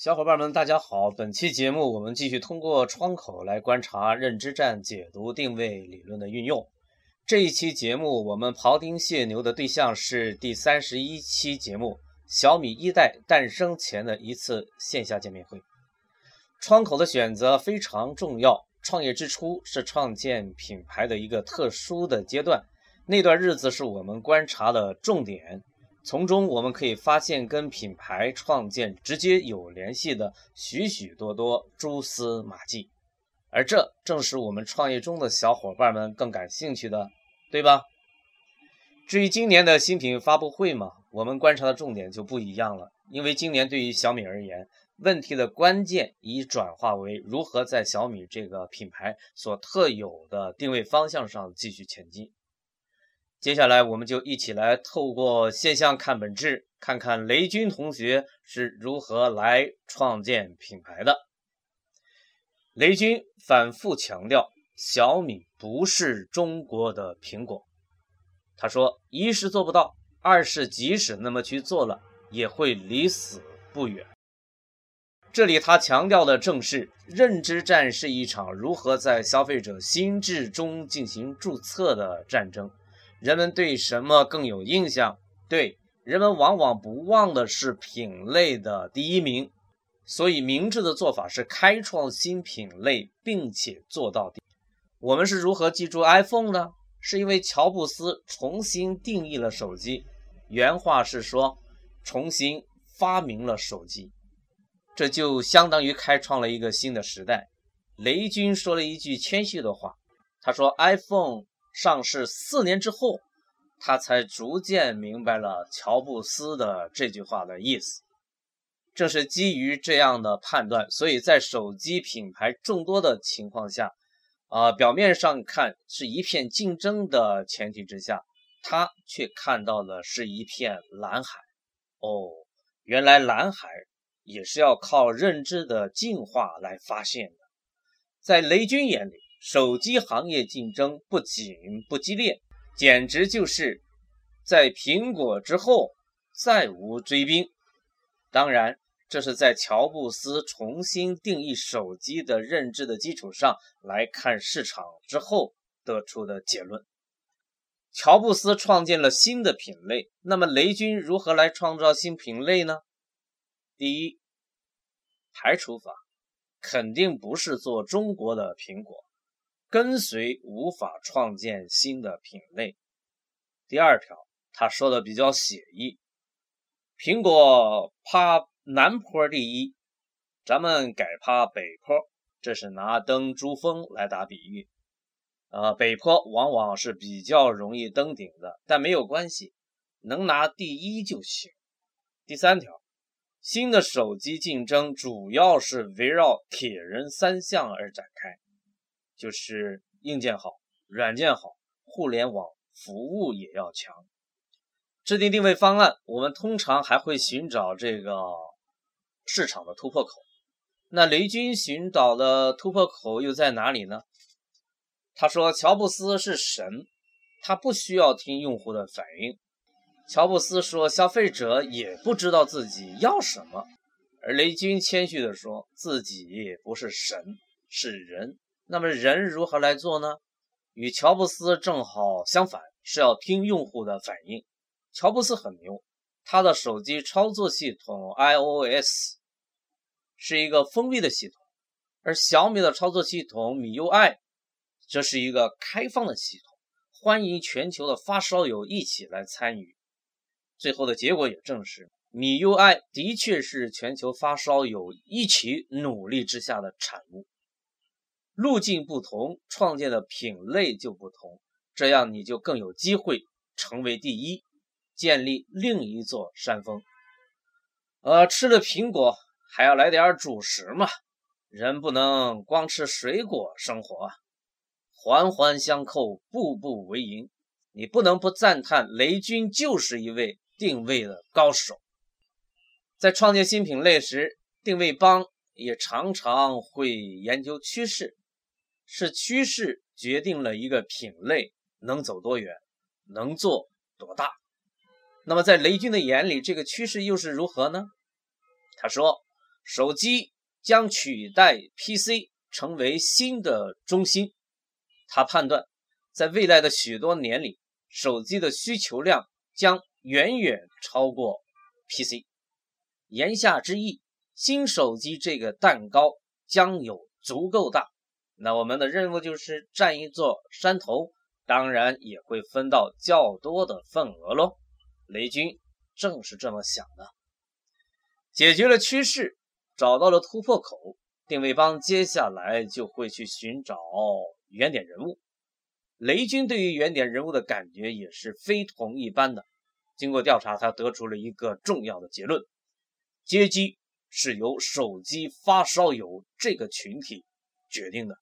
小伙伴们，大家好！本期节目我们继续通过窗口来观察认知战解读定位理论的运用。这一期节目我们庖丁解牛的对象是第三十一期节目小米一代诞生前的一次线下见面会。窗口的选择非常重要，创业之初是创建品牌的一个特殊的阶段，那段日子是我们观察的重点。从中我们可以发现跟品牌创建直接有联系的许许多多蛛丝马迹，而这正是我们创业中的小伙伴们更感兴趣的，对吧？至于今年的新品发布会嘛，我们观察的重点就不一样了，因为今年对于小米而言，问题的关键已转化为如何在小米这个品牌所特有的定位方向上继续前进。接下来，我们就一起来透过现象看本质，看看雷军同学是如何来创建品牌的。雷军反复强调，小米不是中国的苹果。他说，一是做不到，二是即使那么去做了，也会离死不远。这里他强调的正是认知战是一场如何在消费者心智中进行注册的战争。人们对什么更有印象？对，人们往往不忘的是品类的第一名。所以，明智的做法是开创新品类，并且做到底。我们是如何记住 iPhone 呢？是因为乔布斯重新定义了手机。原话是说，重新发明了手机，这就相当于开创了一个新的时代。雷军说了一句谦虚的话，他说：“iPhone。”上市四年之后，他才逐渐明白了乔布斯的这句话的意思。正是基于这样的判断，所以在手机品牌众多的情况下，啊，表面上看是一片竞争的前提之下，他却看到的是一片蓝海。哦，原来蓝海也是要靠认知的进化来发现的。在雷军眼里。手机行业竞争不仅不激烈，简直就是在苹果之后再无追兵。当然，这是在乔布斯重新定义手机的认知的基础上来看市场之后得出的结论。乔布斯创建了新的品类，那么雷军如何来创造新品类呢？第一，排除法肯定不是做中国的苹果。跟随无法创建新的品类。第二条，他说的比较写意，苹果趴南坡第一，咱们改趴北坡，这是拿登珠峰来打比喻。呃，北坡往往是比较容易登顶的，但没有关系，能拿第一就行。第三条，新的手机竞争主要是围绕铁人三项而展开。就是硬件好，软件好，互联网服务也要强。制定定位方案，我们通常还会寻找这个市场的突破口。那雷军寻找的突破口又在哪里呢？他说：“乔布斯是神，他不需要听用户的反应。”乔布斯说：“消费者也不知道自己要什么。”而雷军谦虚地说自己不是神，是人。那么人如何来做呢？与乔布斯正好相反，是要听用户的反应。乔布斯很牛，他的手机操作系统 iOS 是一个封闭的系统，而小米的操作系统米 UI 这是一个开放的系统，欢迎全球的发烧友一起来参与。最后的结果也证实，米 UI 的确是全球发烧友一起努力之下的产物。路径不同，创建的品类就不同，这样你就更有机会成为第一，建立另一座山峰。呃，吃了苹果还要来点主食嘛，人不能光吃水果生活，环环相扣，步步为营。你不能不赞叹雷军就是一位定位的高手，在创建新品类时，定位帮也常常会研究趋势。是趋势决定了一个品类能走多远，能做多大。那么在雷军的眼里，这个趋势又是如何呢？他说：“手机将取代 PC 成为新的中心。他判断，在未来的许多年里，手机的需求量将远远超过 PC。言下之意，新手机这个蛋糕将有足够大。那我们的任务就是占一座山头，当然也会分到较多的份额喽。雷军正是这么想的。解决了趋势，找到了突破口，定位帮接下来就会去寻找原点人物。雷军对于原点人物的感觉也是非同一般的。经过调查，他得出了一个重要的结论：接机是由手机发烧友这个群体决定的。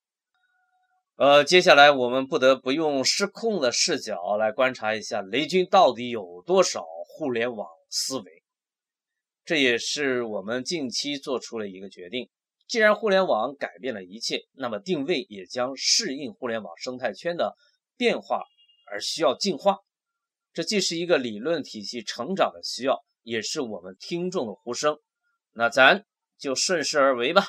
呃，接下来我们不得不用失控的视角来观察一下雷军到底有多少互联网思维。这也是我们近期做出了一个决定：既然互联网改变了一切，那么定位也将适应互联网生态圈的变化而需要进化。这既是一个理论体系成长的需要，也是我们听众的呼声。那咱就顺势而为吧。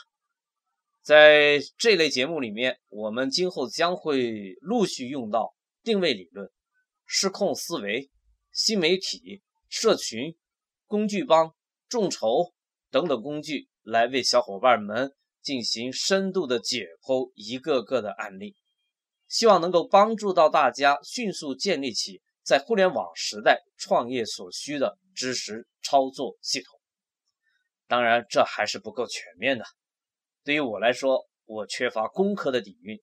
在这类节目里面，我们今后将会陆续用到定位理论、失控思维、新媒体、社群、工具帮。众筹等等工具来为小伙伴们进行深度的解剖一个个的案例，希望能够帮助到大家迅速建立起在互联网时代创业所需的知识操作系统。当然，这还是不够全面的。对于我来说，我缺乏工科的底蕴，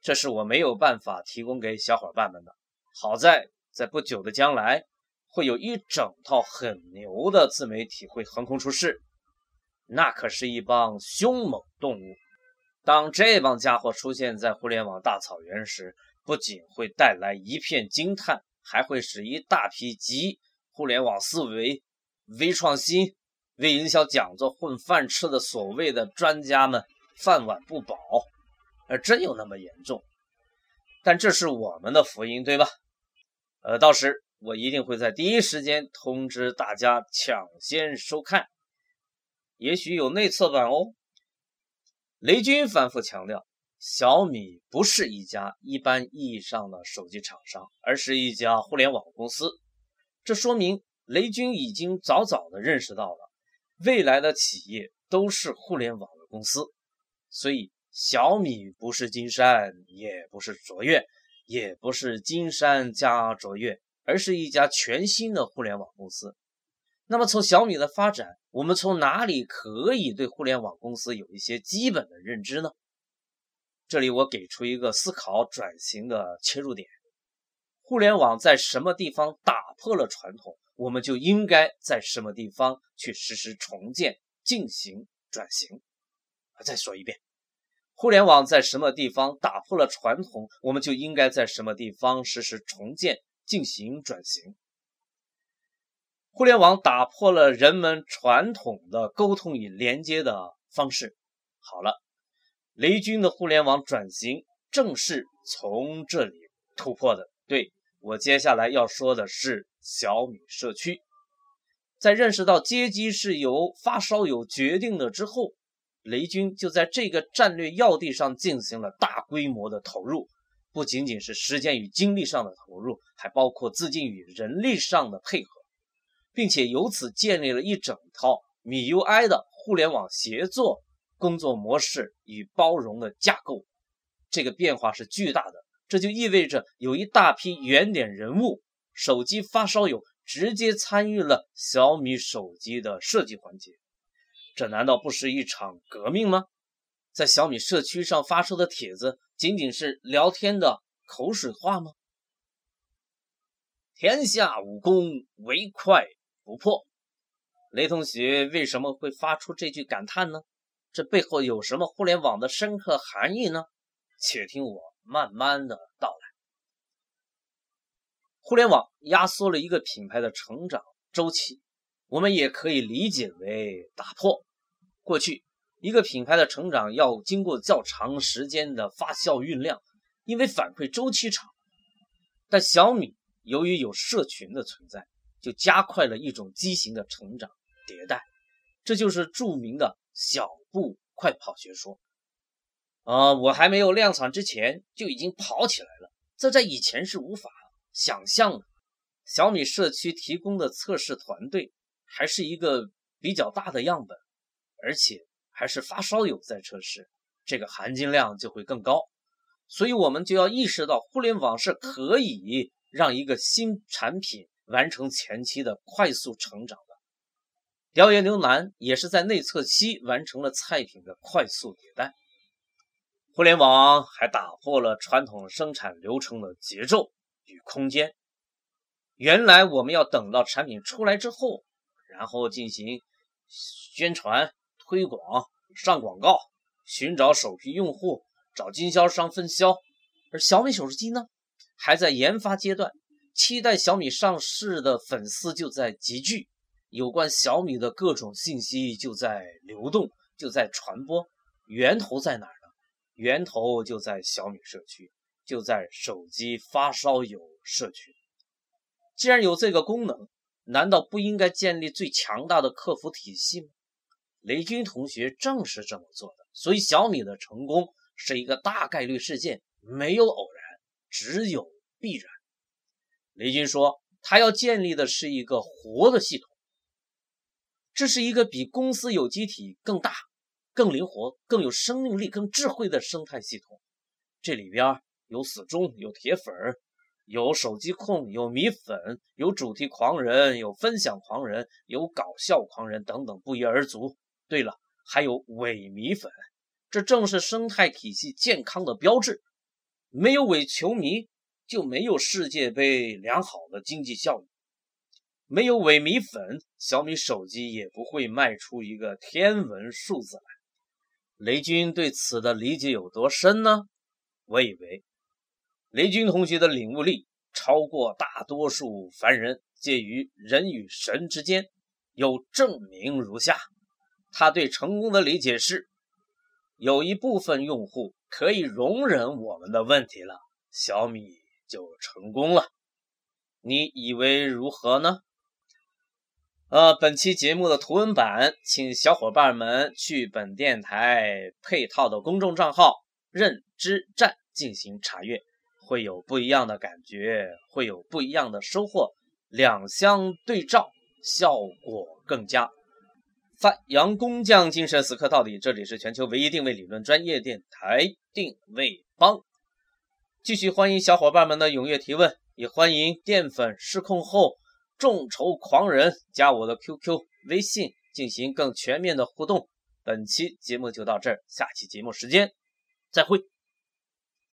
这是我没有办法提供给小伙伴们的。好在在不久的将来。会有一整套很牛的自媒体会横空出世，那可是一帮凶猛动物。当这帮家伙出现在互联网大草原时，不仅会带来一片惊叹，还会使一大批集互联网思维、微创新、为营销讲座混饭吃的所谓的专家们饭碗不保。而真有那么严重？但这是我们的福音，对吧？呃，到时。我一定会在第一时间通知大家抢先收看，也许有内测版哦。雷军反复强调，小米不是一家一般意义上的手机厂商，而是一家互联网公司。这说明雷军已经早早的认识到了，未来的企业都是互联网的公司。所以，小米不是金山，也不是卓越，也不是金山加卓越。而是一家全新的互联网公司。那么，从小米的发展，我们从哪里可以对互联网公司有一些基本的认知呢？这里我给出一个思考转型的切入点：互联网在什么地方打破了传统，我们就应该在什么地方去实施重建、进行转型。再说一遍，互联网在什么地方打破了传统，我们就应该在什么地方实施重建。进行转型，互联网打破了人们传统的沟通与连接的方式。好了，雷军的互联网转型正是从这里突破的。对我接下来要说的是小米社区，在认识到街机是由发烧友决定的之后，雷军就在这个战略要地上进行了大规模的投入。不仅仅是时间与精力上的投入，还包括资金与人力上的配合，并且由此建立了一整套米 UI 的互联网协作工作模式与包容的架构。这个变化是巨大的，这就意味着有一大批原点人物、手机发烧友直接参与了小米手机的设计环节。这难道不是一场革命吗？在小米社区上发出的帖子。仅仅是聊天的口水话吗？天下武功唯快不破。雷同学为什么会发出这句感叹呢？这背后有什么互联网的深刻含义呢？且听我慢慢的道。互联网压缩了一个品牌的成长周期，我们也可以理解为打破过去。一个品牌的成长要经过较长时间的发酵酝酿，因为反馈周期长。但小米由于有社群的存在，就加快了一种畸形的成长迭代，这就是著名的小步快跑学说。呃，我还没有量产之前就已经跑起来了，这在以前是无法想象。小米社区提供的测试团队还是一个比较大的样本，而且还是发烧友在测试，这个含金量就会更高。所以，我们就要意识到，互联网是可以让一个新产品完成前期的快速成长的。谣言牛腩也是在内测期完成了菜品的快速迭代。互联网还打破了传统生产流程的节奏与空间。原来我们要等到产品出来之后，然后进行宣传、推广、上广告、寻找首批用户。找经销商分销，而小米手机呢，还在研发阶段。期待小米上市的粉丝就在集聚，有关小米的各种信息就在流动，就在传播。源头在哪儿呢？源头就在小米社区，就在手机发烧友社区。既然有这个功能，难道不应该建立最强大的客服体系吗？雷军同学正是这么做的，所以小米的成功。是一个大概率事件，没有偶然，只有必然。雷军说，他要建立的是一个活的系统，这是一个比公司有机体更大、更灵活、更有生命力、更智慧的生态系统。这里边有死忠，有铁粉，有手机控，有米粉，有主题狂人，有分享狂人，有搞笑狂人等等，不一而足。对了，还有伪米粉。这正是生态体系健康的标志。没有伪球迷，就没有世界杯良好的经济效益；没有伪米粉，小米手机也不会卖出一个天文数字来。雷军对此的理解有多深呢？我以为，雷军同学的领悟力超过大多数凡人，介于人与神之间。有证明如下：他对成功的理解是。有一部分用户可以容忍我们的问题了，小米就成功了。你以为如何呢？呃，本期节目的图文版，请小伙伴们去本电台配套的公众账号“认知战”进行查阅，会有不一样的感觉，会有不一样的收获，两相对照，效果更佳。发扬工匠精神，死磕到底。这里是全球唯一定位理论专业电台定位帮。继续欢迎小伙伴们的踊跃提问，也欢迎淀粉失控后众筹狂人加我的 QQ 微信进行更全面的互动。本期节目就到这儿，下期节目时间再会。